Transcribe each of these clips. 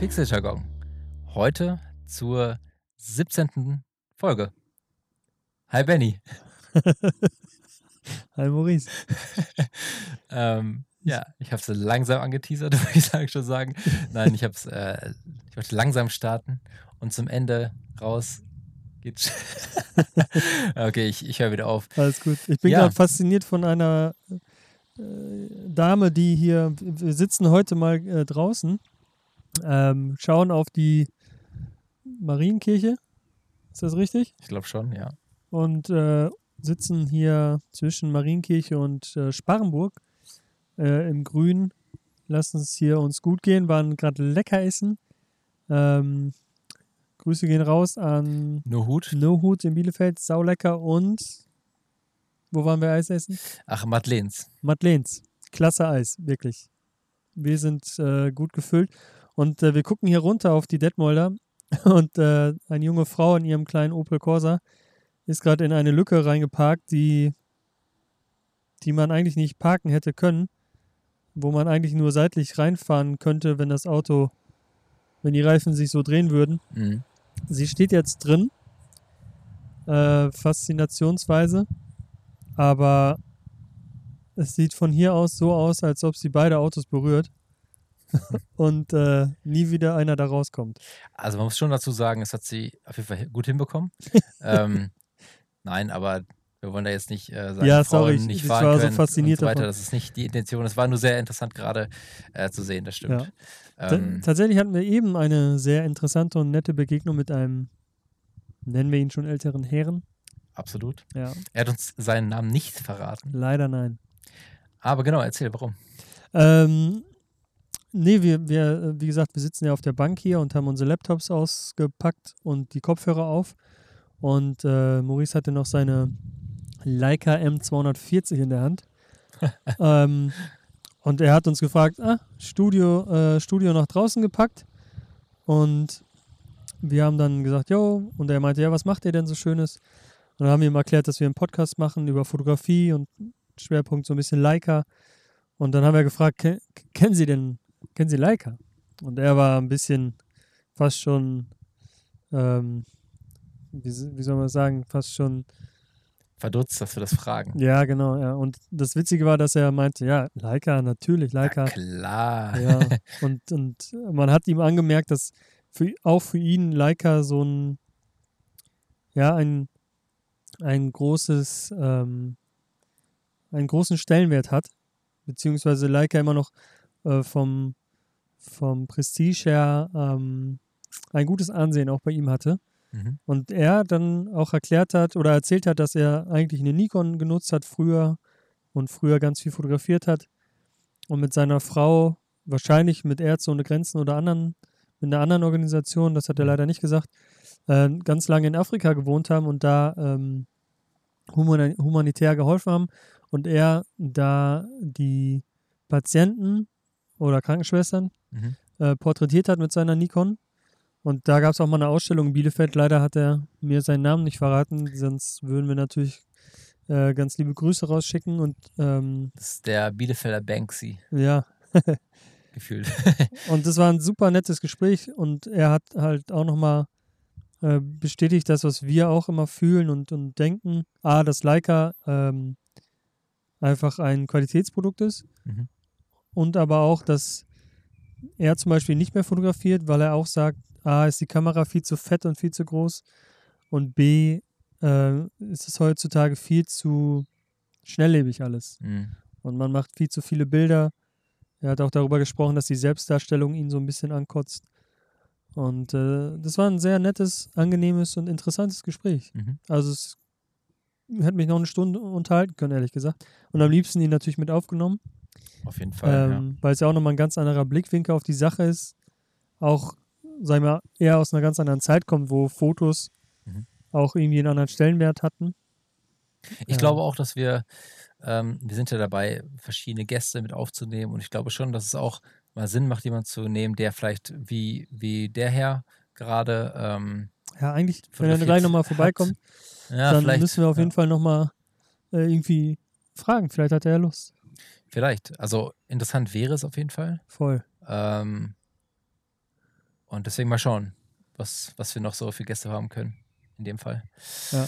Pixeljargon. Heute zur 17. Folge. Hi Benny. Hi Maurice. ähm, ja, ich habe es langsam angeteasert, würde ich sagen, schon sagen. Nein, ich habe es, äh, ich wollte langsam starten und zum Ende raus geht's. okay, ich, ich höre wieder auf. Alles gut. Ich bin Ja. gerade fasziniert von einer äh, Dame, die hier, wir sitzen heute mal äh, draußen, ähm, schauen auf die Marienkirche. Ist das richtig? Ich glaube schon, ja. und äh, sitzen hier zwischen Marienkirche und äh, Sparrenburg äh, im Grün. Lassen es hier uns gut gehen, waren gerade lecker essen. Ähm, Grüße gehen raus an Nur Hut. No Hut in Bielefeld, saulecker und wo waren wir Eis essen? Ach, Madeleines. Madeleines. Klasse Eis, wirklich. Wir sind äh, gut gefüllt und äh, wir gucken hier runter auf die Detmolder und äh, eine junge Frau in ihrem kleinen Opel Corsa ist gerade in eine Lücke reingeparkt, die, die man eigentlich nicht parken hätte können, wo man eigentlich nur seitlich reinfahren könnte, wenn das Auto, wenn die Reifen sich so drehen würden. Mhm. Sie steht jetzt drin. Äh, Faszinationsweise. Aber es sieht von hier aus so aus, als ob sie beide Autos berührt. und äh, nie wieder einer da rauskommt. Also man muss schon dazu sagen, es hat sie auf jeden Fall gut hinbekommen. ähm, nein, aber wir wollen da jetzt nicht äh, sagen, Ja, Frauen sorry, ich- nicht ich fahren war so können fasziniert und so weiter. davon. Das ist nicht die Intention. Es war nur sehr interessant gerade äh, zu sehen, das stimmt. Ta- Ähm, Tatsächlich hatten wir eben eine sehr interessante und nette Begegnung mit einem, nennen wir ihn schon älteren Herren. absolut. Ja, Er hat uns seinen Namen nicht verraten. leider nein. Aber genau, erzähl, warum. Ähm, nee, wir, wir, äh, wie gesagt, wir sitzen ja auf der Bank hier und haben unsere Laptops ausgepackt und die Kopfhörer auf. Und äh, Maurice hatte noch seine Leica M240 in der Hand. ähm, und er hat uns gefragt, ah, Studio, äh, Studio nach draußen gepackt. Und wir haben dann gesagt, jo, und er meinte, ja, was macht ihr denn so Schönes? Und dann haben wir ihm erklärt, dass wir einen Podcast machen über Fotografie und Schwerpunkt so ein bisschen Leica. Und dann haben wir gefragt, "Ken- kennen Sie denn, kennen Sie Leica? Und er war ein bisschen fast schon, ähm, wie, wie soll man sagen, fast schon, Verdutzt, dass wir das fragen. ja, genau, ja. Und das Witzige war, dass er meinte, ja, Leica, natürlich, Leica. Na klar. Ja, und, und man hat ihm angemerkt, dass für, auch für ihn Leica so ein, ja, ein, ein großes, ähm, einen großen Stellenwert hat, beziehungsweise Leica immer noch äh, vom, vom Prestige her ähm, ein gutes Ansehen auch bei ihm hatte. Mhm. Und er dann auch erklärt hat oder erzählt hat, dass er eigentlich eine Nikon genutzt hat früher und früher ganz viel fotografiert hat und mit seiner Frau, wahrscheinlich mit Ärzte ohne Grenzen oder anderen, mit einer anderen Organisation, das hat er leider nicht gesagt, äh, ganz lange in Afrika gewohnt haben und da ähm, humani humanitär geholfen haben und er da die Patienten oder Krankenschwestern Mhm. äh, porträtiert hat mit seiner Nikon. Und da gab es auch mal eine Ausstellung in Bielefeld. Leider hat er mir seinen Namen nicht verraten, sonst würden wir natürlich äh, ganz liebe Grüße rausschicken. Und ähm, Das ist der Bielefelder Banksy ja, gefühlt. und das war ein super nettes Gespräch. Und er hat halt auch nochmal äh, bestätigt, das, was wir auch immer fühlen und, und denken. A, dass Leica ähm, einfach ein Qualitätsprodukt ist. Mhm. Und aber auch, dass er zum Beispiel nicht mehr fotografiert, weil er auch sagt, A, ist die Kamera viel zu fett und viel zu groß und B, äh, ist es heutzutage viel zu schnelllebig alles. Mhm. Und man macht viel zu viele Bilder. Er hat auch darüber gesprochen, dass die Selbstdarstellung ihn so ein bisschen ankotzt. Und äh, das war ein sehr nettes, angenehmes und interessantes Gespräch. Mhm. Also es hätte mich noch eine Stunde unterhalten können, ehrlich gesagt. Und am liebsten ihn natürlich mit aufgenommen Auf jeden Fall. ähm, weil es ja auch nochmal ein ganz anderer Blickwinkel auf die Sache ist. Auch, sagen wir, eher aus einer ganz anderen Zeit kommt, wo Fotos Mhm. auch irgendwie einen anderen Stellenwert hatten. ja. Ich Ja. glaube auch, dass wir, ähm, wir sind ja dabei, verschiedene Gäste mit aufzunehmen und ich glaube schon, dass es auch mal Sinn macht, jemanden zu nehmen, der vielleicht wie, wie der Herr gerade, ähm, Ja, eigentlich, wenn er gleich nochmal vorbeikommt, ja, dann müssen wir auf ja, jeden Fall nochmal äh, irgendwie fragen. Vielleicht hat er ja Lust. Vielleicht. Also interessant wäre es auf jeden Fall. Voll. Ähm, Und deswegen mal schauen, was, was wir noch so für Gäste haben können. In dem Fall. Ja.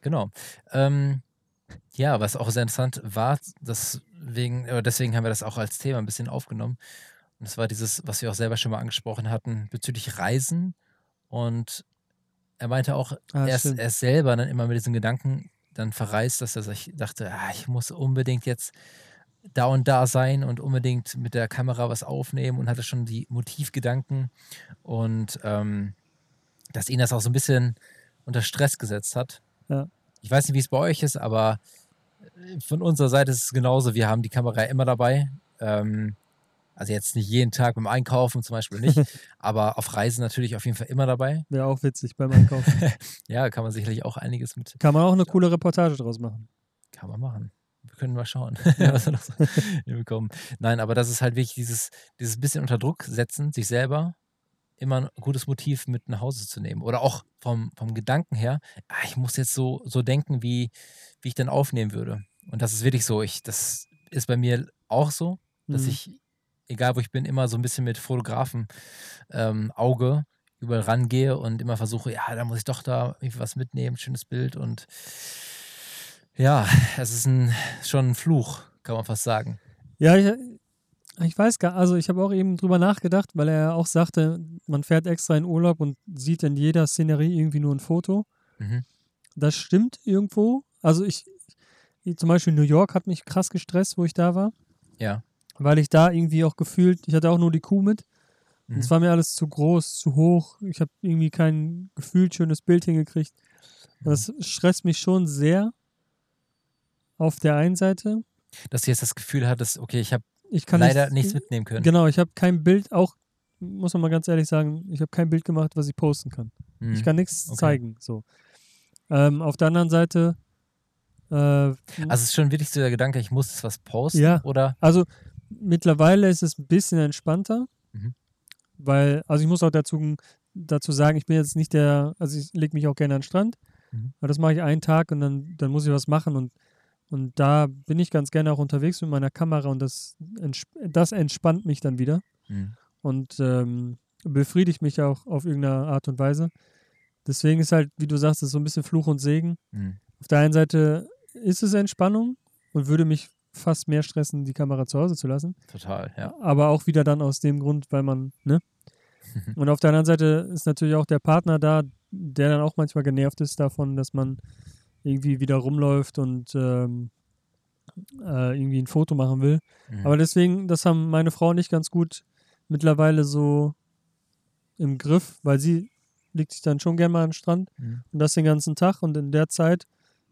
Genau. Ähm, ja, was auch sehr interessant war, deswegen, äh, deswegen haben wir das auch als Thema ein bisschen aufgenommen. Und das war dieses, was wir auch selber schon mal angesprochen hatten, bezüglich Reisen. Und er meinte auch, Ah, er, ist, er ist selber dann immer mit diesen Gedanken dann verreist, dass er sich dachte, ah, ich muss unbedingt jetzt da und da sein und unbedingt mit der Kamera was aufnehmen und hatte schon die Motivgedanken und ähm, dass ihn das auch so ein bisschen unter Stress gesetzt hat. Ja. Ich weiß nicht, wie es bei euch ist, aber äh, von unserer Seite ist es genauso. Wir haben die Kamera immer dabei. Ähm, also jetzt nicht jeden Tag beim Einkaufen zum Beispiel nicht, aber auf Reisen natürlich auf jeden Fall immer dabei. Wäre auch witzig beim Einkaufen. Ja, kann man sicherlich auch einiges mit, Kann man auch eine coole Reportage draus machen. kann man machen. Wir können mal schauen, was wir noch so hinbekommen. Nein, aber das ist halt wirklich dieses, dieses bisschen unter Druck setzen, sich selber immer ein gutes Motiv mit nach Hause zu nehmen. Oder auch vom, vom Gedanken her, ah, ich muss jetzt so, so denken, wie, wie ich dann aufnehmen würde. Und das ist wirklich so. Ich, das ist bei mir auch so, dass Mhm. ich, egal wo ich bin, immer so ein bisschen mit Fotografen ähm, Auge überall rangehe und immer versuche, ja, da muss ich doch da irgendwie was mitnehmen, schönes Bild und ja, es ist ein, schon ein Fluch, kann man fast sagen. Ja, ich, ich weiß gar also ich habe auch eben drüber nachgedacht, weil er auch sagte, man fährt extra in Urlaub und sieht in jeder Szenerie irgendwie nur ein Foto. Mhm. Das stimmt irgendwo. Also ich zum Beispiel New York hat mich krass gestresst, wo ich da war, Ja. Weil ich da irgendwie auch gefühlt, ich hatte auch nur die Kuh mit. Und Mhm. es war mir alles zu groß, zu hoch. Ich habe irgendwie kein gefühlt schönes Bild hingekriegt. Und das stresst mich schon sehr auf der einen Seite. Dass du jetzt das Gefühl hattest, okay, ich habe leider nicht, nichts mitnehmen können. Genau, ich habe kein Bild, auch muss man mal ganz ehrlich sagen, ich habe kein Bild gemacht, was ich posten kann. Mhm. Ich kann nichts Okay. zeigen. So. Ähm, auf der anderen Seite, äh, Also es ist schon wirklich so der Gedanke, ich muss jetzt was posten Ja. oder also mittlerweile ist es ein bisschen entspannter, Mhm. weil, also ich muss auch dazu, dazu sagen, ich bin jetzt nicht der, also ich lege mich auch gerne an den Strand, Mhm. weil das mache ich einen Tag und dann, dann muss ich was machen und, und da bin ich ganz gerne auch unterwegs mit meiner Kamera und das, das entspannt mich dann wieder. Mhm. und ähm, befriedigt mich auch auf irgendeine Art und Weise. Deswegen ist halt, wie du sagst, es ist so ein bisschen Fluch und Segen. Mhm. Auf der einen Seite ist es Entspannung und würde mich fast mehr stressen, die Kamera zu Hause zu lassen. total, ja. Aber auch wieder dann aus dem Grund, weil man, ne? Und auf der anderen Seite ist natürlich auch der Partner da, der dann auch manchmal genervt ist davon, dass man irgendwie wieder rumläuft und ähm, äh, irgendwie ein Foto machen will. Mhm. Aber deswegen, das haben meine Frau und ich ganz gut mittlerweile so im Griff, weil sie legt sich dann schon gerne mal an den Strand Mhm. und das den ganzen Tag und in der Zeit,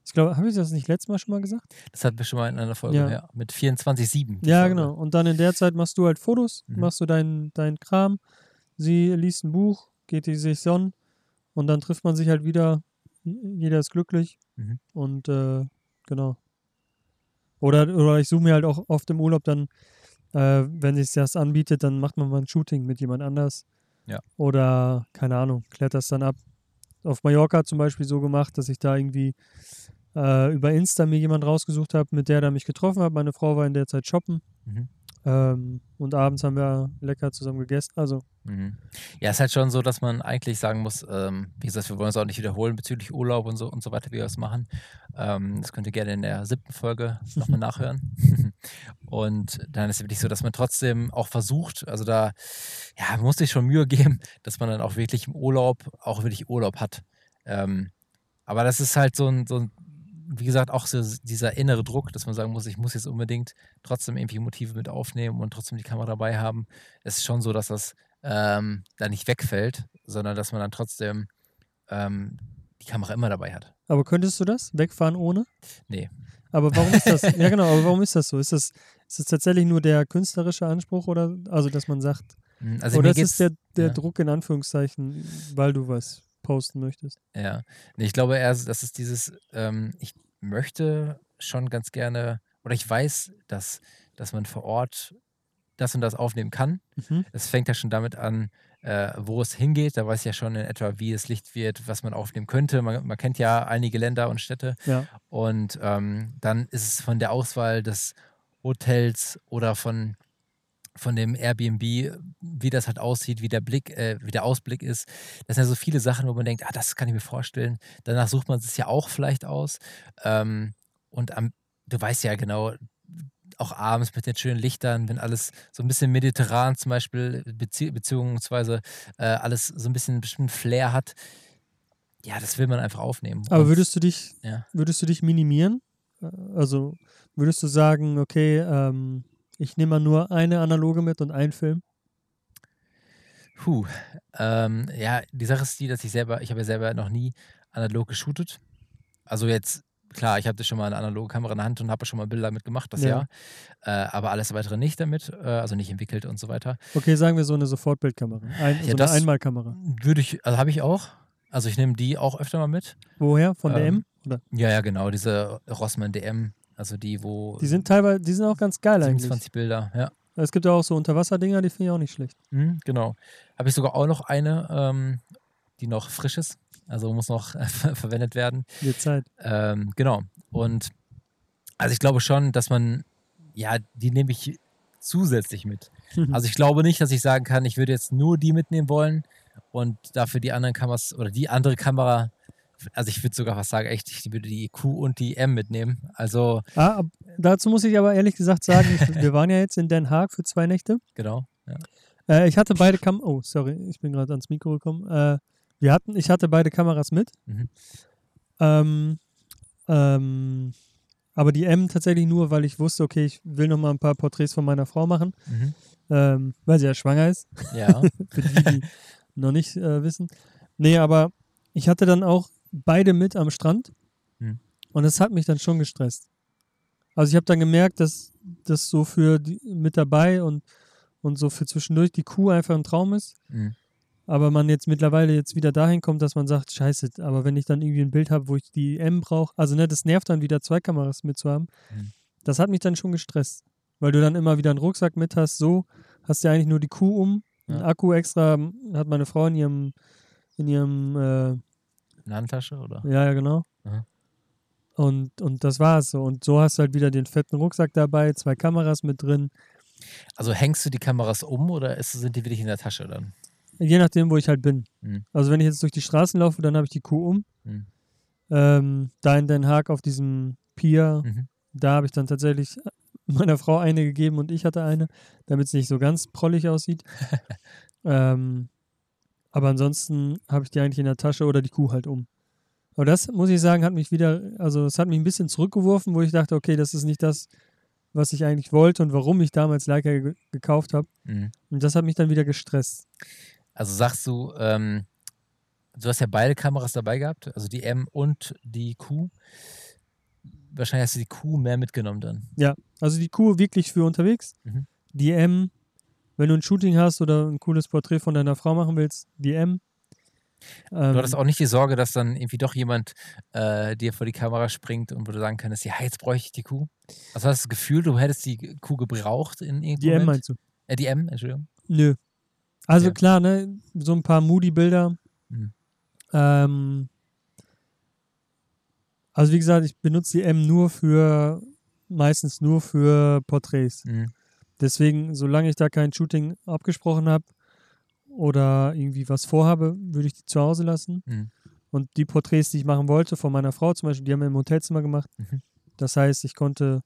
ich glaube, habe ich das nicht letztes Mal schon mal gesagt? Das hatten wir schon mal in einer Folge, Ja. ja. Mit 24-7. die Ja, Folge. genau. Und dann in der Zeit machst du halt Fotos, Mhm. machst du deinen dein Kram, sie liest ein Buch, geht die sich sonnen und dann trifft man sich halt wieder, jeder ist glücklich Mhm. und äh, genau. Oder, oder ich suche mir halt auch oft im Urlaub dann, äh, wenn sich das anbietet, dann macht man mal ein Shooting mit jemand anders. Ja. Oder, keine Ahnung, kletterst dann ab. Auf Mallorca zum Beispiel so gemacht, dass ich da irgendwie äh, über Insta mir jemand rausgesucht habe, mit der da mich getroffen hat. Meine Frau war in der Zeit shoppen. Mhm. Ähm, und abends haben wir lecker zusammen gegessen. Also, Mhm. Ja, es ist halt schon so, dass man eigentlich sagen muss, ähm, wie gesagt, wir wollen es auch nicht wiederholen bezüglich Urlaub und so und so weiter, wie wir das machen. Ähm, das könnt ihr gerne in der siebten Folge nochmal nachhören. und dann ist es wirklich so, dass man trotzdem auch versucht, also da, ja, muss sich schon Mühe geben, dass man dann auch wirklich im Urlaub auch wirklich Urlaub hat. Ähm, aber das ist halt so ein, so ein, wie gesagt, auch so dieser innere Druck, dass man sagen muss, ich muss jetzt unbedingt trotzdem irgendwie Motive mit aufnehmen und trotzdem die Kamera dabei haben. Es ist schon so, dass das ähm, da nicht wegfällt, sondern dass man dann trotzdem ähm, die Kamera immer dabei hat. aber könntest du das? Wegfahren ohne? Nee. Aber warum ist das? ja, genau, aber warum ist das so? Ist das, ist das tatsächlich nur der künstlerische Anspruch oder, also, dass man sagt, Mhm, Also oder ist es der, der ja. Druck in Anführungszeichen, weil du was posten möchtest? ja. Nee, ich glaube eher, das ist dieses, ähm, ich möchte schon ganz gerne, oder ich weiß, dass, dass man vor Ort das und das aufnehmen kann. Mhm. Es fängt ja schon damit an, äh, wo es hingeht. Da weiß ich ja schon in etwa, wie es Licht wird, was man aufnehmen könnte. Man, man kennt ja einige Länder und Städte. Ja. Und ähm, dann ist es von der Auswahl des Hotels oder von von dem Airbnb, wie das halt aussieht, wie der Blick, äh, wie der Ausblick ist. Das sind ja so viele Sachen, wo man denkt, ah, das kann ich mir vorstellen. Danach sucht man es ja auch vielleicht aus. Ähm, und am, du weißt ja genau, auch abends mit den schönen Lichtern, wenn alles so ein bisschen mediterran zum Beispiel, bezieh beziehungsweise äh, alles so ein bisschen einen bestimmten Flair hat, ja, das will man einfach aufnehmen. Aber würdest du dich, Ja. würdest du dich minimieren? Äh, Also würdest du sagen, okay, ähm, ich nehme mal nur eine analoge mit und einen Film? Puh. Ähm, ja, die Sache ist die, dass ich selber, ich habe ja selber noch nie analog geshootet. Also jetzt, klar, ich hatte schon mal eine analoge Kamera in der Hand und habe schon mal Bilder damit gemacht, das Ja. ja. Äh, aber alles weitere nicht damit, äh, also nicht entwickelt und so weiter. Okay, sagen wir so eine Sofortbildkamera. Ein, Ja, so eine Einmalkamera. Würde ich, also habe ich auch. Also ich nehme die auch öfter mal mit. Woher? Von der Ähm, M? Oder? Ja, ja, genau, diese Rossmann DM, also die, wo Die sind teilweise, die sind auch ganz geil eigentlich. 27 Bilder, ja. Es gibt ja auch so Unterwasserdinger, die finde ich auch nicht schlecht. Mhm, genau. Habe ich sogar auch noch eine, ähm, die noch frisch ist. Also muss noch ver verwendet werden. Die Zeit. Ähm, genau. Und also ich glaube schon, dass man, ja, die nehme ich zusätzlich mit. Also ich glaube nicht, dass ich sagen kann, ich würde jetzt nur die mitnehmen wollen und dafür die anderen Kameras oder die andere Kamera, also ich würde sogar fast sagen, echt, ich würde die Q und die M mitnehmen. Also ah, dazu muss ich aber ehrlich gesagt sagen, ich, wir waren ja jetzt in Den Haag für zwei Nächte. genau. Ja. Äh, ich hatte beide Kam Oh, sorry, ich bin gerade ans Mikro gekommen. Äh, wir hatten, ich hatte beide Kameras mit. Mhm. Ähm, ähm, aber die M tatsächlich nur, weil ich wusste, okay, ich will noch mal ein paar Porträts von meiner Frau machen, Mhm. ähm, weil sie ja schwanger ist. Ja. Für die, die noch nicht äh, wissen. Nee, aber ich hatte dann auch beide mit am Strand Hm. und das hat mich dann schon gestresst. Also ich habe dann gemerkt, dass das so für die, mit dabei und, und so für zwischendurch die Kuh einfach ein Traum ist. Mhm. Aber man jetzt mittlerweile jetzt wieder dahin kommt, dass man sagt, scheiße, aber wenn ich dann irgendwie ein Bild habe, wo ich die M brauche, also ne, das nervt dann wieder zwei Kameras mitzuhaben. Mhm. Das hat mich dann schon gestresst. Weil du dann immer wieder einen Rucksack mit hast, so hast du ja eigentlich nur die Kuh um. Ja. Akku extra hat meine Frau in ihrem, in ihrem, äh, Eine Handtasche oder? ja, ja, genau. Aha. Und, und das war's so. Und so hast du halt wieder den fetten Rucksack dabei, zwei Kameras mit drin. Also hängst du die Kameras um oder ist, sind die wirklich in der Tasche dann? Je nachdem, wo ich halt bin. Mhm. Also wenn ich jetzt durch die Straßen laufe, dann habe ich die Kuh um. Mhm. Ähm, da in Den Haag auf diesem Pier, Mhm. da habe ich dann tatsächlich meiner Frau eine gegeben und ich hatte eine, damit es nicht so ganz prollig aussieht. ähm, aber ansonsten habe ich die eigentlich in der Tasche oder die Kuh halt um. Aber das, muss ich sagen, hat mich wieder, also es hat mich ein bisschen zurückgeworfen, wo ich dachte, okay, das ist nicht das, was ich eigentlich wollte und warum ich damals Leica ge gekauft habe. Mhm. Und das hat mich dann wieder gestresst. Also sagst du, ähm, du hast ja beide Kameras dabei gehabt, also die M und die Q. Wahrscheinlich hast du die Q mehr mitgenommen dann. Also die Kuh wirklich für unterwegs. Mhm. Die M, wenn du ein Shooting hast oder ein cooles Porträt von deiner Frau machen willst, die M. Ähm, Du hattest auch nicht die Sorge, dass dann irgendwie doch jemand äh, dir vor die Kamera springt und wo du sagen könntest, ja, jetzt bräuchte ich die Kuh. Also hast du das Gefühl, du hättest die Kuh gebraucht in irgendeinem die M Moment? meinst du? Äh, die M, Entschuldigung. Nö. Also Ja. klar, ne, so ein paar Moody-Bilder. Mhm. Ähm, also wie gesagt, ich benutze die M nur für, meistens nur für Porträts. Mhm. Deswegen, solange ich da kein Shooting abgesprochen habe oder irgendwie was vorhabe, würde ich die zu Hause lassen. Mhm. Und die Porträts, die ich machen wollte, von meiner Frau zum Beispiel, die haben wir im Hotelzimmer gemacht. Mhm. Das heißt, ich konnte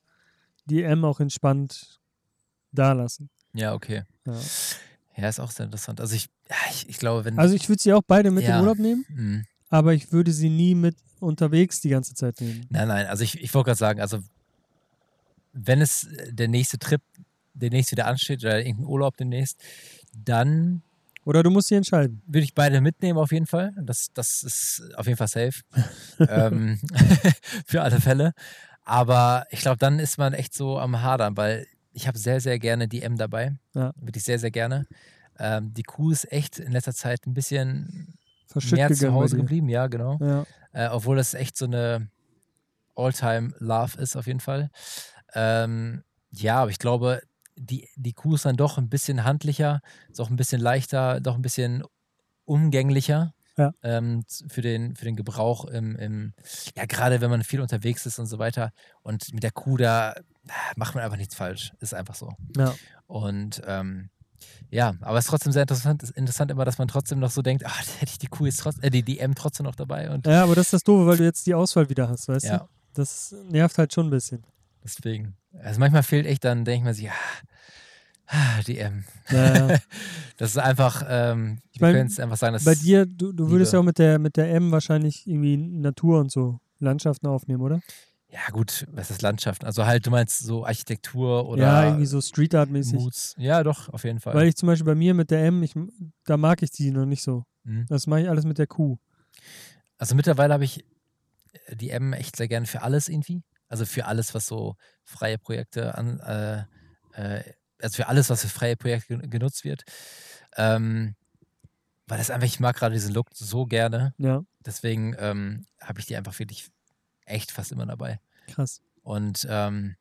die M auch entspannt da lassen. Ja, okay. Ja. Ja, ist auch sehr interessant. Also ich, ich, ich glaube, wenn. Also ich würde sie auch beide mit Ja. in Urlaub nehmen, Mhm. aber ich würde sie nie mit unterwegs die ganze Zeit nehmen. Nein, nein, also ich, ich wollte gerade sagen, also wenn es äh, der nächste Trip demnächst wieder ansteht oder irgendein Urlaub demnächst, dann Oder du musst sie entscheiden. würde ich beide mitnehmen auf jeden Fall. Das, das ist auf jeden Fall safe. ähm, für alle Fälle. Aber ich glaube, dann ist man echt so am Hadern, weil ich habe sehr, sehr gerne die M dabei. Ja. Wirklich sehr, sehr gerne. Ähm, die Kuh ist echt in letzter Zeit ein bisschen Verschütt mehr zu Hause geblieben, ja, genau. Ja. Äh, obwohl das echt so eine All-Time-Love ist, auf jeden Fall. Ähm, ja, aber ich glaube, die, die Kuh ist dann doch ein bisschen handlicher, ist auch ein bisschen leichter, doch ein bisschen umgänglicher. Ja. Ähm, für, den, für den Gebrauch im, im, ja, gerade wenn man viel unterwegs ist und so weiter. Und mit der Kuh, da, macht man einfach nichts falsch. Ist einfach so. Ja. Und ähm, ja, aber es ist trotzdem sehr interessant, ist interessant immer, dass man trotzdem noch so denkt, ach, hätte ich die Q jetzt trotzdem, äh, die, die M trotzdem noch dabei. Und ja, aber das ist das Doofe, weil du jetzt die Auswahl wieder hast, weißt Ja. du? Das nervt halt schon ein bisschen. Deswegen. Also manchmal fehlt echt, dann denkt man sich, ah, ah, die M. Naja. Das ist einfach, ähm, Ich mein, können es einfach sagen, dass Bei dir, du, du würdest Liebe. ja auch mit der, mit der M wahrscheinlich irgendwie Natur und so, Landschaften aufnehmen, oder? ja gut, was ist Landschaften? Also halt, du meinst so Architektur oder ja, irgendwie so Street Art-mäßig. Ja, doch, auf jeden Fall. Weil ich zum Beispiel bei mir mit der M, ich, da mag ich die noch nicht so. Mhm. Das mache ich alles mit der Q. Also mittlerweile habe ich die M echt sehr gerne für alles irgendwie. Also für alles, was so freie Projekte an, äh, äh, also für alles, was für freie Projekte gen- genutzt wird. Ähm, weil das einfach, ich mag gerade diesen Look so gerne. Ja, Deswegen ähm, habe ich die einfach wirklich echt fast immer dabei. krass. Und ähm,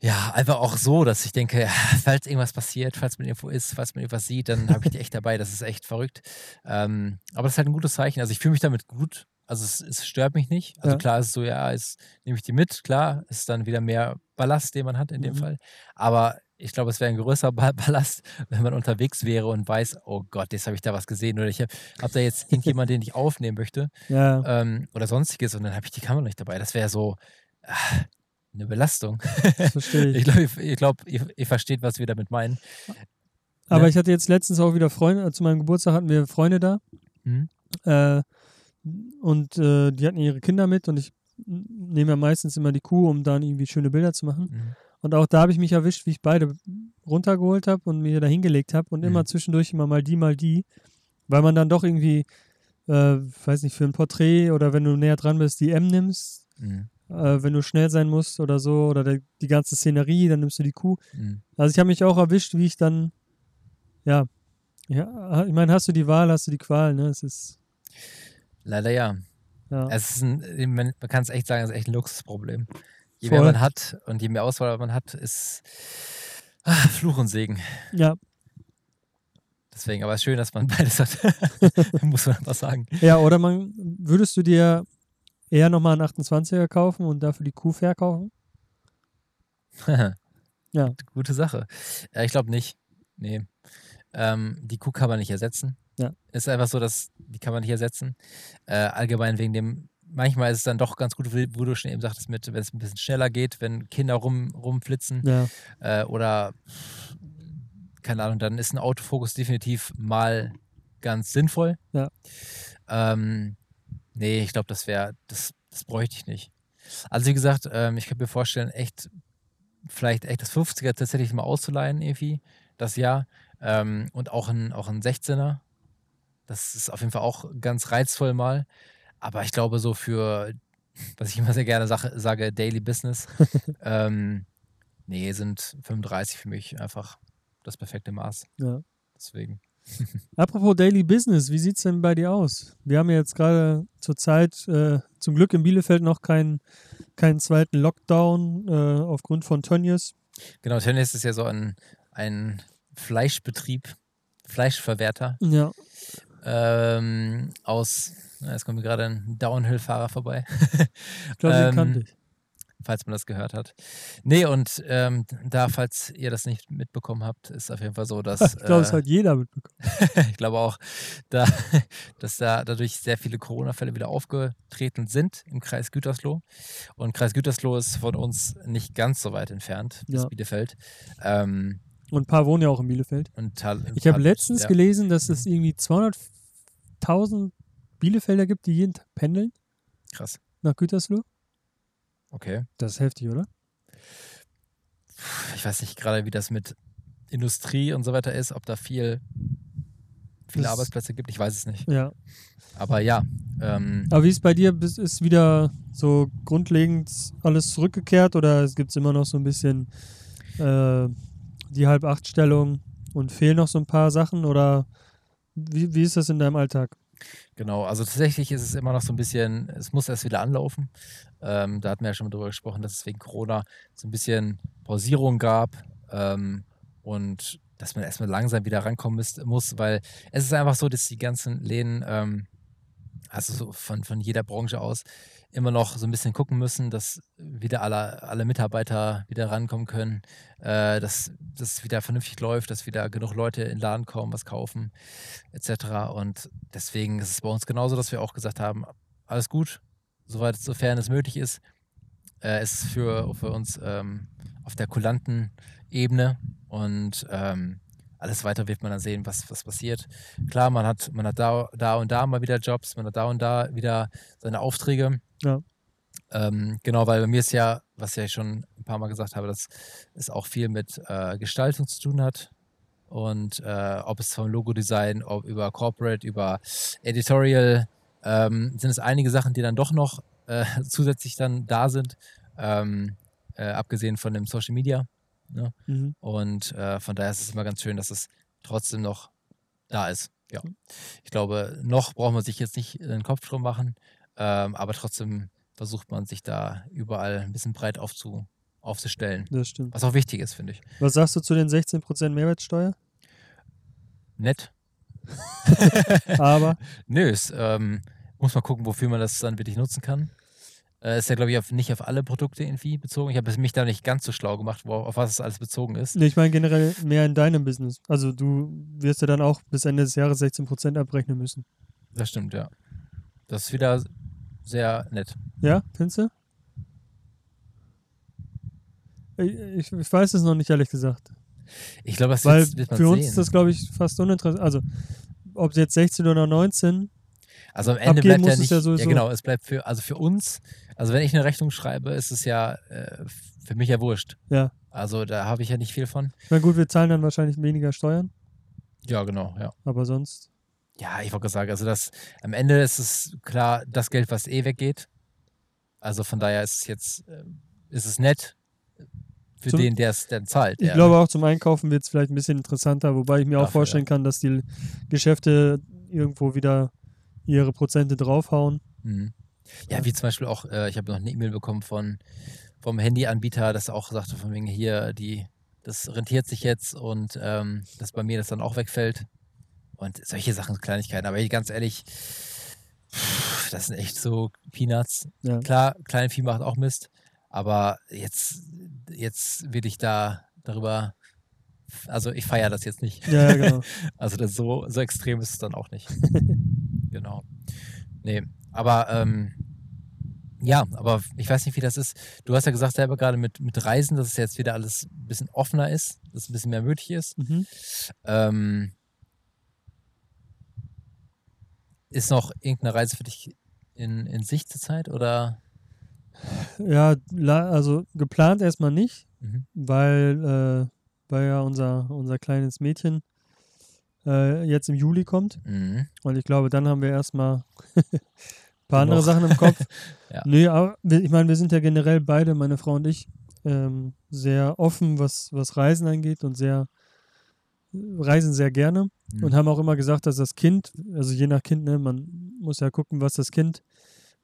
ja, einfach auch so, dass ich denke, falls irgendwas passiert, falls man irgendwo ist, falls man irgendwas sieht, dann habe ich die echt dabei. Das ist echt verrückt. Ähm, aber das ist halt ein gutes Zeichen. Also ich fühle mich damit gut. Also es, es stört mich nicht. Also Ja. klar ist es so, ja, es nehme ich die mit. Klar ist dann wieder mehr Ballast, den man hat in dem Mhm. Fall. Aber ich glaube, es wäre ein größerer Ba- Ballast, wenn man unterwegs wäre und weiß, oh Gott, jetzt habe ich da was gesehen. Oder ich habe hab da jetzt irgendjemand, den ich aufnehmen möchte Ja, ähm, oder sonstiges und dann habe ich die Kamera nicht dabei. Das wäre so ah, eine Belastung. das verstehe ich. Ich glaube, ich, ich glaub, ihr, ihr versteht, was wir damit meinen. Aber ne? ich hatte jetzt letztens auch wieder Freunde, äh, zu meinem Geburtstag hatten wir Freunde da. Mhm. Äh, und äh, die hatten ihre Kinder mit und ich nehme ja meistens immer die Kuh, um dann irgendwie schöne Bilder zu machen. Mhm. Und auch da habe ich mich erwischt, wie ich beide runtergeholt habe und mir da hingelegt habe und Mhm. immer zwischendurch immer mal die, mal die, weil man dann doch irgendwie, äh, weiß nicht, für ein Porträt oder wenn du näher dran bist, die M nimmst, Mhm. äh, wenn du schnell sein musst oder so, oder der, die ganze Szenerie, dann nimmst du die Kuh. Mhm. Also ich habe mich auch erwischt, wie ich dann, ja, ja, ich meine, hast du die Wahl, hast du die Qual, ne? Es ist, Leider ja. ja, Es ist ein, man, kann es echt sagen, es ist echt ein Luxusproblem. Je Voll. mehr man hat und je mehr Auswahl man hat, ist ah, Fluch und Segen. ja, Deswegen, aber es ist schön, dass man beides hat. Muss man einfach sagen. ja, oder man, würdest du dir eher nochmal einen 28er kaufen und dafür die Kuh verkaufen? Ja. Gute Sache. Ich glaube nicht. Nee. Ähm, die Kuh kann man nicht ersetzen. Ja. Ist einfach so, dass die kann man nicht ersetzen. Äh, allgemein wegen dem, manchmal ist es dann doch ganz gut, wo du schon eben sagtest, mit, wenn es ein bisschen schneller geht, wenn Kinder rum, rumflitzen Ja, äh, oder keine Ahnung, dann ist ein Autofokus definitiv mal ganz sinnvoll. Ja. Ähm, nee, ich glaube, das wäre, das, das bräuchte ich nicht. Also wie gesagt, ähm, ich könnte mir vorstellen, echt, vielleicht echt das 50er tatsächlich mal auszuleihen, irgendwie, das Jahr. Ähm, und auch ein, auch ein 16er. Das ist auf jeden Fall auch ganz reizvoll mal. Aber ich glaube, so für, was ich immer sehr gerne sage, sage Daily Business, ähm, nee, sind 35 für mich einfach das perfekte Maß. ja. Deswegen. Apropos Daily Business, wie sieht es denn bei dir aus? Wir haben ja jetzt gerade zur Zeit äh, zum Glück in Bielefeld noch keinen keinen zweiten Lockdown äh, aufgrund von Tönnies. Genau, Tönnies ist ja so ein, ein Fleischbetrieb, Fleischverwerter Ja, ähm, aus, jetzt kommt mir gerade ein Downhill-Fahrer vorbei, ich glaube, Ähm, kannte ich. falls man das gehört hat. Nee, und ähm, da, falls ihr das nicht mitbekommen habt, ist auf jeden Fall so, dass Ich glaube, es äh, hat jeder mitbekommen. ich glaube auch, da, dass da dadurch sehr viele Corona-Fälle wieder aufgetreten sind im Kreis Gütersloh. Und Kreis Gütersloh ist von uns nicht ganz so weit entfernt, bis Ja. Bielefeld. Ähm, Und ein paar wohnen ja auch in Bielefeld. Tal, Ich habe letztens ja, gelesen, dass es irgendwie 200.000 Bielefelder gibt, die jeden Tag pendeln Krass. nach Gütersloh. Okay. Das ist heftig, oder? Ich weiß nicht gerade, wie das mit Industrie und so weiter ist, ob da viel, viele Das- Arbeitsplätze gibt. Ich weiß es nicht. Ja. Aber ja, ähm, Aber wie ist bei dir? Ist wieder so grundlegend alles zurückgekehrt oder es gibt immer noch so ein bisschen äh, die Halb-Acht-Stellung und fehlen noch so ein paar Sachen oder wie, wie ist das in deinem Alltag? Genau, also tatsächlich ist es immer noch so ein bisschen, es muss erst wieder anlaufen. Ähm, da hatten wir ja schon mal drüber gesprochen, dass es wegen Corona so ein bisschen Pausierung gab ähm, und dass man erstmal langsam wieder rankommen müsst, muss, weil es ist einfach so, dass die ganzen Läden ähm, also so von, von jeder Branche aus, immer noch so ein bisschen gucken müssen, dass wieder alle, alle Mitarbeiter wieder rankommen können, äh, dass das wieder vernünftig läuft, dass wieder genug Leute in den Laden kommen, was kaufen, etc. Und deswegen ist es bei uns genauso, dass wir auch gesagt haben, alles gut, soweit, sofern es möglich ist. Äh, ist für, für uns ähm, auf der kulanten Ebene und ähm, alles weiter wird man dann sehen, was, was passiert. Klar, man hat, man hat da, da und da mal wieder Jobs, man hat da und da wieder seine Aufträge. Ja. Ähm, genau, weil bei mir ist ja, was ja ich schon ein paar Mal gesagt habe, dass es auch viel mit äh, Gestaltung zu tun hat. Und äh, ob es vom Logo-Design, ob über Corporate, über Editorial, ähm, sind es einige Sachen, die dann doch noch äh, zusätzlich dann da sind, ähm, äh, abgesehen von dem Social Media. Ne? Mhm. Und äh, von daher ist es immer ganz schön, dass es trotzdem noch da ist. Ja. Ich glaube, noch braucht man sich jetzt nicht den Kopf drum machen, ähm, aber trotzdem versucht man sich da überall ein bisschen breit aufzu, aufzustellen. Das stimmt. Was auch wichtig ist, finde ich. Was sagst du zu den 16% Mehrwertsteuer? Nett. Aber Nö, es, ähm, muss man gucken, wofür man das dann wirklich nutzen kann. Äh, ist ja, glaube ich, auf, nicht auf alle Produkte irgendwie bezogen. Ich habe mich da nicht ganz so schlau gemacht, wo, auf was es alles bezogen ist. nee, ich meine generell mehr in deinem Business. Also du wirst ja dann auch bis Ende des Jahres 16% abrechnen müssen. Das stimmt, ja. Das ist wieder sehr nett. Ja, findest du? Ich, ich, weiß es noch nicht, ehrlich gesagt. Ich glaube, das Weil wird, wird man für sehen. uns ist das, glaube ich, fast uninteressant. Also, ob es jetzt 16 oder 19, Also am Ende bleibt muss ja es nicht, ja ja, genau, es bleibt für, also für uns, also wenn ich eine Rechnung schreibe, ist es ja äh, für mich ja wurscht. ja. Also da habe ich ja nicht viel von. Na gut, wir zahlen dann wahrscheinlich weniger Steuern, Ja, genau, ja. aber sonst. Ja, ich wollte sagen, also das, am Ende ist es klar das Geld, was eh weggeht. Also von daher ist es jetzt, äh, ist es nett für Zum- den, der es dann zahlt. Ich ja, glaube auch zum Einkaufen wird es vielleicht ein bisschen interessanter, wobei ich mir auch Dafür, vorstellen kann, dass die Geschäfte irgendwo wieder ihre Prozente draufhauen. Mhm. Ja, wie zum Beispiel auch, äh, ich habe noch eine E-Mail bekommen von vom Handyanbieter, das auch sagte von wegen hier, die, das rentiert sich jetzt und ähm, dass bei mir das dann auch wegfällt. Und solche Sachen, Kleinigkeiten. Aber ganz ehrlich, das sind echt so Peanuts. Ja. Klar, Kleinvieh macht auch Mist, aber jetzt, jetzt will ich da darüber, also ich feiere das jetzt nicht. Ja, genau. Also das so, so extrem ist es dann auch nicht. genau. Nee, aber ähm, ja, aber ich weiß nicht, wie das ist. Du hast ja gesagt selber gerade mit, mit Reisen, dass es jetzt wieder alles ein bisschen offener ist, dass ein bisschen mehr möglich ist. Mhm. Ähm, ist noch irgendeine Reise für dich in, in Sicht zurzeit oder? Ja, also geplant erstmal nicht, Mhm. weil, äh, weil ja unser, unser kleines Mädchen äh, jetzt im Juli kommt. Mhm. Und ich glaube, dann haben wir erstmal ein paar andere Sachen im Kopf. Ja. Nee, aber ich meine, wir sind ja generell beide, meine Frau und ich, ähm, sehr offen, was, was Reisen angeht und sehr reisen sehr gerne Mhm. und haben auch immer gesagt, dass das Kind, also je nach Kind, ne, man muss ja gucken, was das Kind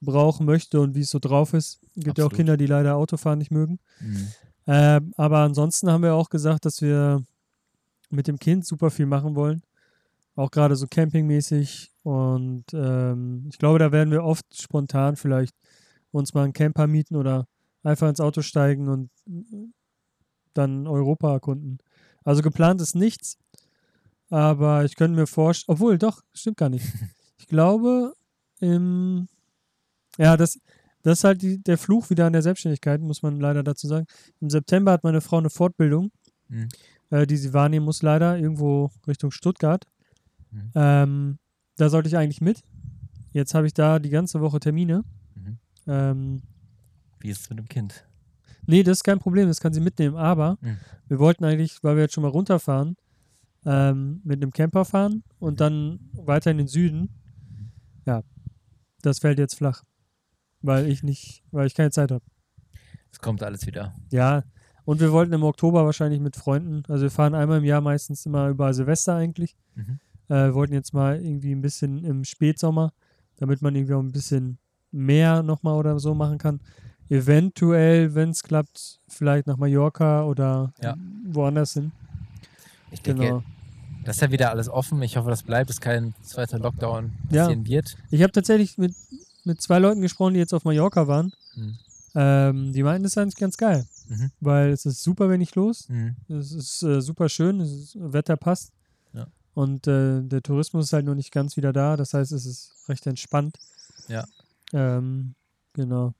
brauchen möchte und wie es so drauf ist. Es gibt ja auch Absolut. Kinder, die leider Autofahren nicht mögen. Mhm. Ähm, aber ansonsten haben wir auch gesagt, dass wir mit dem Kind super viel machen wollen. Auch gerade so campingmäßig. Und ähm, ich glaube, da werden wir oft spontan vielleicht uns mal einen Camper mieten oder einfach ins Auto steigen und dann Europa erkunden. Also geplant ist nichts. Aber ich könnte mir vorstellen, obwohl, doch, stimmt gar nicht. Ich glaube, im, ja, das, das ist halt die, der Fluch wieder an der Selbstständigkeit, muss man leider dazu sagen. Im September hat meine Frau eine Fortbildung, Mhm. äh, die sie wahrnehmen muss, leider, irgendwo Richtung Stuttgart. Mhm. Ähm, da sollte ich eigentlich mit. Jetzt habe ich da die ganze Woche Termine. Mhm. Ähm, Wie ist es mit dem Kind? Nee, das ist kein Problem, das kann sie mitnehmen. Aber Mhm. wir wollten eigentlich, weil wir jetzt schon mal runterfahren, ähm, mit einem Camper fahren und dann weiter in den Süden. Ja, das fällt jetzt flach. Weil ich nicht, weil ich keine Zeit habe. Es kommt alles wieder. Ja, und wir wollten im Oktober wahrscheinlich mit Freunden, also wir fahren einmal im Jahr meistens immer über Silvester eigentlich. Mhm. Äh, wollten jetzt mal irgendwie ein bisschen im Spätsommer, damit man irgendwie auch ein bisschen mehr nochmal oder so machen kann. Eventuell, wenn es klappt, vielleicht nach Mallorca oder Ja. woanders hin. Ich denke, Genau. das ist ja wieder alles offen. Ich hoffe, das bleibt, dass kein zweiter Lockdown Ja. passieren wird. Ich habe tatsächlich mit, mit zwei Leuten gesprochen, die jetzt auf Mallorca waren. Mhm. Ähm, die meinten, das ist eigentlich ganz geil. Mhm. Weil es ist super wenig los. Mhm. Es ist äh, super schön, es ist, Wetter passt. Ja. Und äh, der Tourismus ist halt noch nicht ganz wieder da. Das heißt, es ist recht entspannt. Ja. Ähm, genau.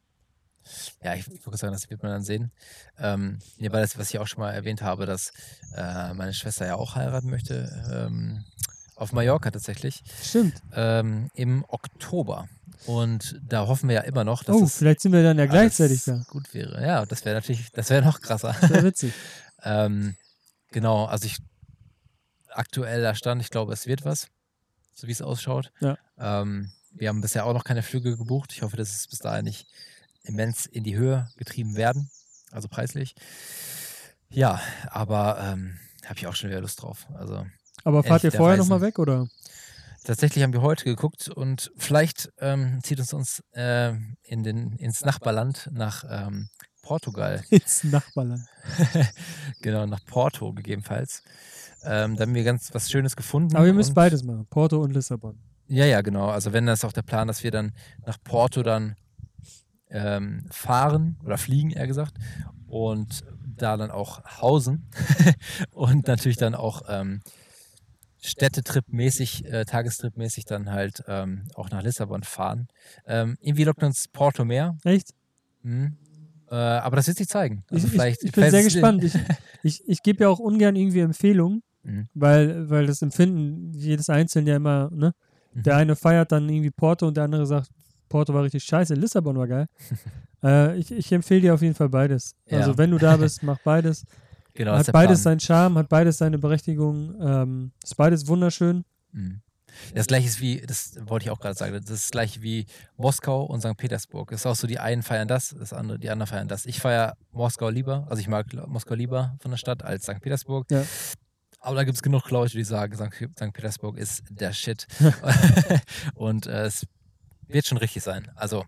Ja, ich würde sagen, das wird man dann sehen. Ähm, nee, weil das, was ich auch schon mal erwähnt habe, dass äh, meine Schwester ja auch heiraten möchte, ähm, auf Mallorca tatsächlich, Stimmt. ähm, im Oktober. Und da hoffen wir ja immer noch, dass oh, es vielleicht sind wir dann ja gleichzeitig da. gut wäre. Ja, das wäre natürlich, das wäre noch krasser. Sehr witzig. ähm, genau, also ich aktueller Stand, ich glaube, es wird was, so wie es ausschaut. Ja. Ähm, wir haben bisher auch noch keine Flüge gebucht. Ich hoffe, dass es bis dahin nicht immens in die Höhe getrieben werden, also preislich. Ja, aber ähm, habe ich auch schon wieder Lust drauf. Also Aber fahrt ihr vorher nochmal weg oder? tatsächlich haben wir heute geguckt und vielleicht ähm, zieht es uns ähm, in den, ins Nachbarland nach ähm, Portugal. Ins Nachbarland. genau, nach Porto gegebenenfalls. Ähm, da haben wir ganz was Schönes gefunden. Aber ihr müsst und- beides machen. Porto und Lissabon. Ja, ja, genau. Also wenn das auch der Plan, dass wir dann nach Porto dann ähm, fahren oder fliegen, eher gesagt, und da dann auch hausen und natürlich dann auch ähm, Städtetrip-mäßig, äh, Tagestrip-mäßig dann halt ähm, auch nach Lissabon fahren. Ähm, irgendwie lockt uns Porto mehr, Echt? mhm. äh, aber das wird sich zeigen. Also ich, vielleicht, ich, ich bin sehr gespannt. Ich, ich, ich gebe ja auch ungern irgendwie Empfehlungen, Mhm. weil, weil das Empfinden jedes Einzelne ja immer, ne? Mhm. Der eine feiert dann irgendwie Porto und der andere sagt, Porto war richtig scheiße, Lissabon war geil. äh, ich, ich empfehle dir auf jeden Fall beides. Also Ja. wenn du da bist, mach beides. Genau, das hat beides Plan. seinen Charme, hat beides seine Berechtigung. Ähm, ist beides wunderschön. Mhm. Das gleiche ist wie, das wollte ich auch gerade sagen, das ist das gleiche wie Moskau und St. Petersburg. Es ist auch so, die einen feiern das, das andere, die anderen feiern das. Ich feiere Moskau lieber, also ich mag Moskau lieber von der Stadt als St. Petersburg. Ja. Aber da gibt es genug Leute, die sagen, St. St. Petersburg ist der Shit. und äh, es wird schon richtig sein. Also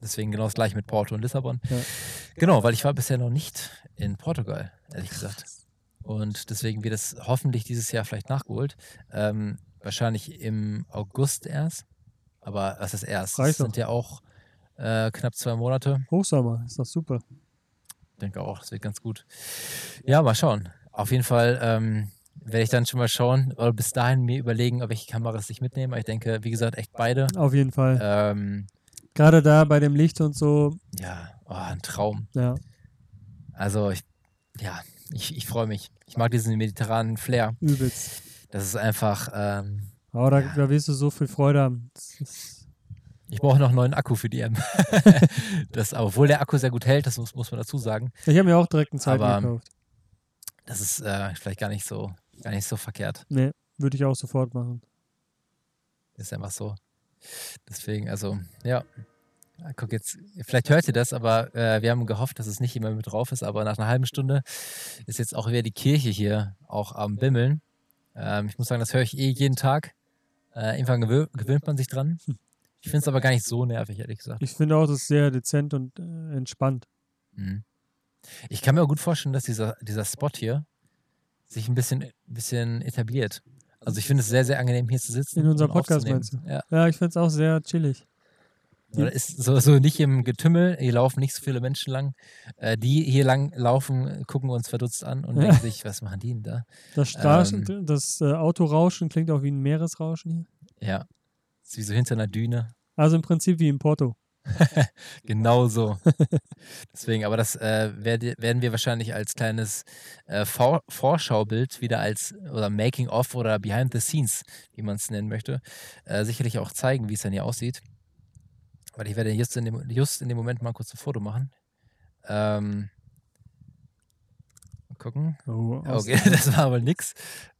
deswegen genau das gleiche mit Porto und Lissabon. Ja. Genau, weil ich war bisher noch nicht in Portugal, ehrlich gesagt. Und deswegen wird es hoffentlich dieses Jahr vielleicht nachgeholt. Ähm, wahrscheinlich im August erst. Aber was ist erst? Das sind ja auch äh, knapp zwei Monate. Hochsommer, ist doch super. Ich denke auch, das wird ganz gut. Ja, mal schauen. Auf jeden Fall ähm, werde ich dann schon mal schauen oder bis dahin mir überlegen, welche Kameras ich mitnehme. Ich denke, wie gesagt, echt beide. Auf jeden Fall. Ähm, Gerade da bei dem Licht und so, ja, oh, ein Traum. ja. Also, ich, ja, ich, ich freue mich. Ich mag diesen mediterranen Flair. Übelst. Das ist einfach, ähm, Aber da, Ja. da wirst du so viel Freude haben. Ich brauche noch einen neuen Akku für die M. das, obwohl der Akku sehr gut hält, das muss, muss man dazu sagen. ich habe mir auch direkt einen Aber- gekauft. Das ist äh, vielleicht gar nicht so, gar nicht so verkehrt. Nee, würde ich auch sofort machen. Ist einfach so. Deswegen, also, ja. Ja, Guck jetzt, vielleicht hört ihr das, aber äh, wir haben gehofft, dass es nicht immer mit drauf ist, aber nach einer halben Stunde ist jetzt auch wieder die Kirche hier auch am Bimmeln. Ähm, ich muss sagen, das höre ich eh jeden Tag. Äh, irgendwann gewö gewöhnt man sich dran. Ich finde es aber gar nicht so nervig, ehrlich gesagt. Ich finde auch, das ist sehr dezent und äh, entspannt. Mhm. Ich kann mir auch gut vorstellen, dass dieser, dieser Spot hier sich ein bisschen, bisschen etabliert. Also ich finde es sehr, sehr angenehm, hier zu sitzen. In unserem Podcast meinst Ja. Ja, ich finde es auch sehr chillig. Oder ist so, so nicht im Getümmel, hier laufen nicht so viele Menschen lang. Äh, die hier lang laufen, gucken uns verdutzt an und Ja. denken sich, was machen die denn da? Das, Straßen, Ähm. das äh, Autorauschen klingt auch wie ein Meeresrauschen hier. Ja. Ist wie so hinter einer Düne. Also im Prinzip wie in Porto. Genau so. Deswegen, aber das äh, werde, werden wir wahrscheinlich als kleines äh, Vor Vorschaubild wieder als oder Making of oder Behind the Scenes, wie man es nennen möchte, äh, sicherlich auch zeigen, wie es dann hier aussieht. Weil ich werde just in dem, just in dem Moment mal kurz ein Foto machen. Ähm, mal gucken. Oh, Okay, das war aber nix.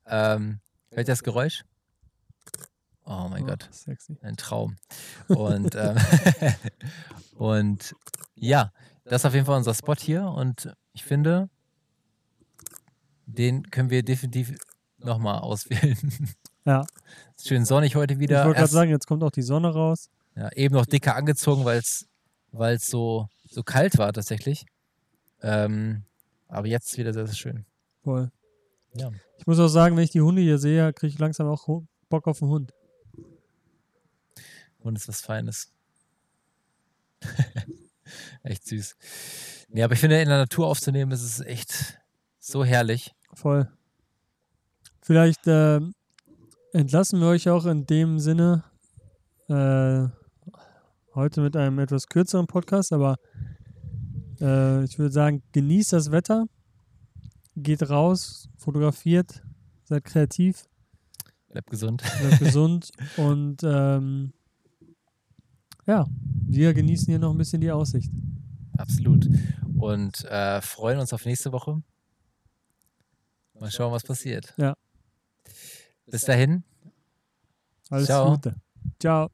Ähm, hört ihr das Geräusch? Oh mein oh, Gott Sexy. ein Traum. Und, ähm, und ja, das ist auf jeden Fall unser Spot hier. Und ich finde, den können wir definitiv nochmal auswählen. Ja, schön sonnig heute ich wieder. wollte gerade sagen, jetzt kommt auch die Sonne raus. ja, eben noch dicker angezogen, weil es so, so kalt war tatsächlich. Ähm, aber jetzt wieder sehr, sehr schön. Voll. Ja. Ich muss auch sagen, wenn ich die Hunde hier sehe, kriege ich langsam auch Bock auf einen Hund. Und ist was Feines. echt süß. Nee, aber ich finde, in der Natur aufzunehmen, ist es echt so herrlich. Voll. Vielleicht äh, entlassen wir euch auch in dem Sinne äh, heute mit einem etwas kürzeren Podcast, aber äh, ich würde sagen, genießt das Wetter, geht raus, fotografiert, seid kreativ, Bleib gesund. bleibt gesund und ähm, ja, wir genießen hier noch ein bisschen die Aussicht. Absolut. Und äh, freuen uns auf nächste Woche. Mal schauen, was passiert. Ja. Bis dahin. Alles Ciao. Gute. Ciao.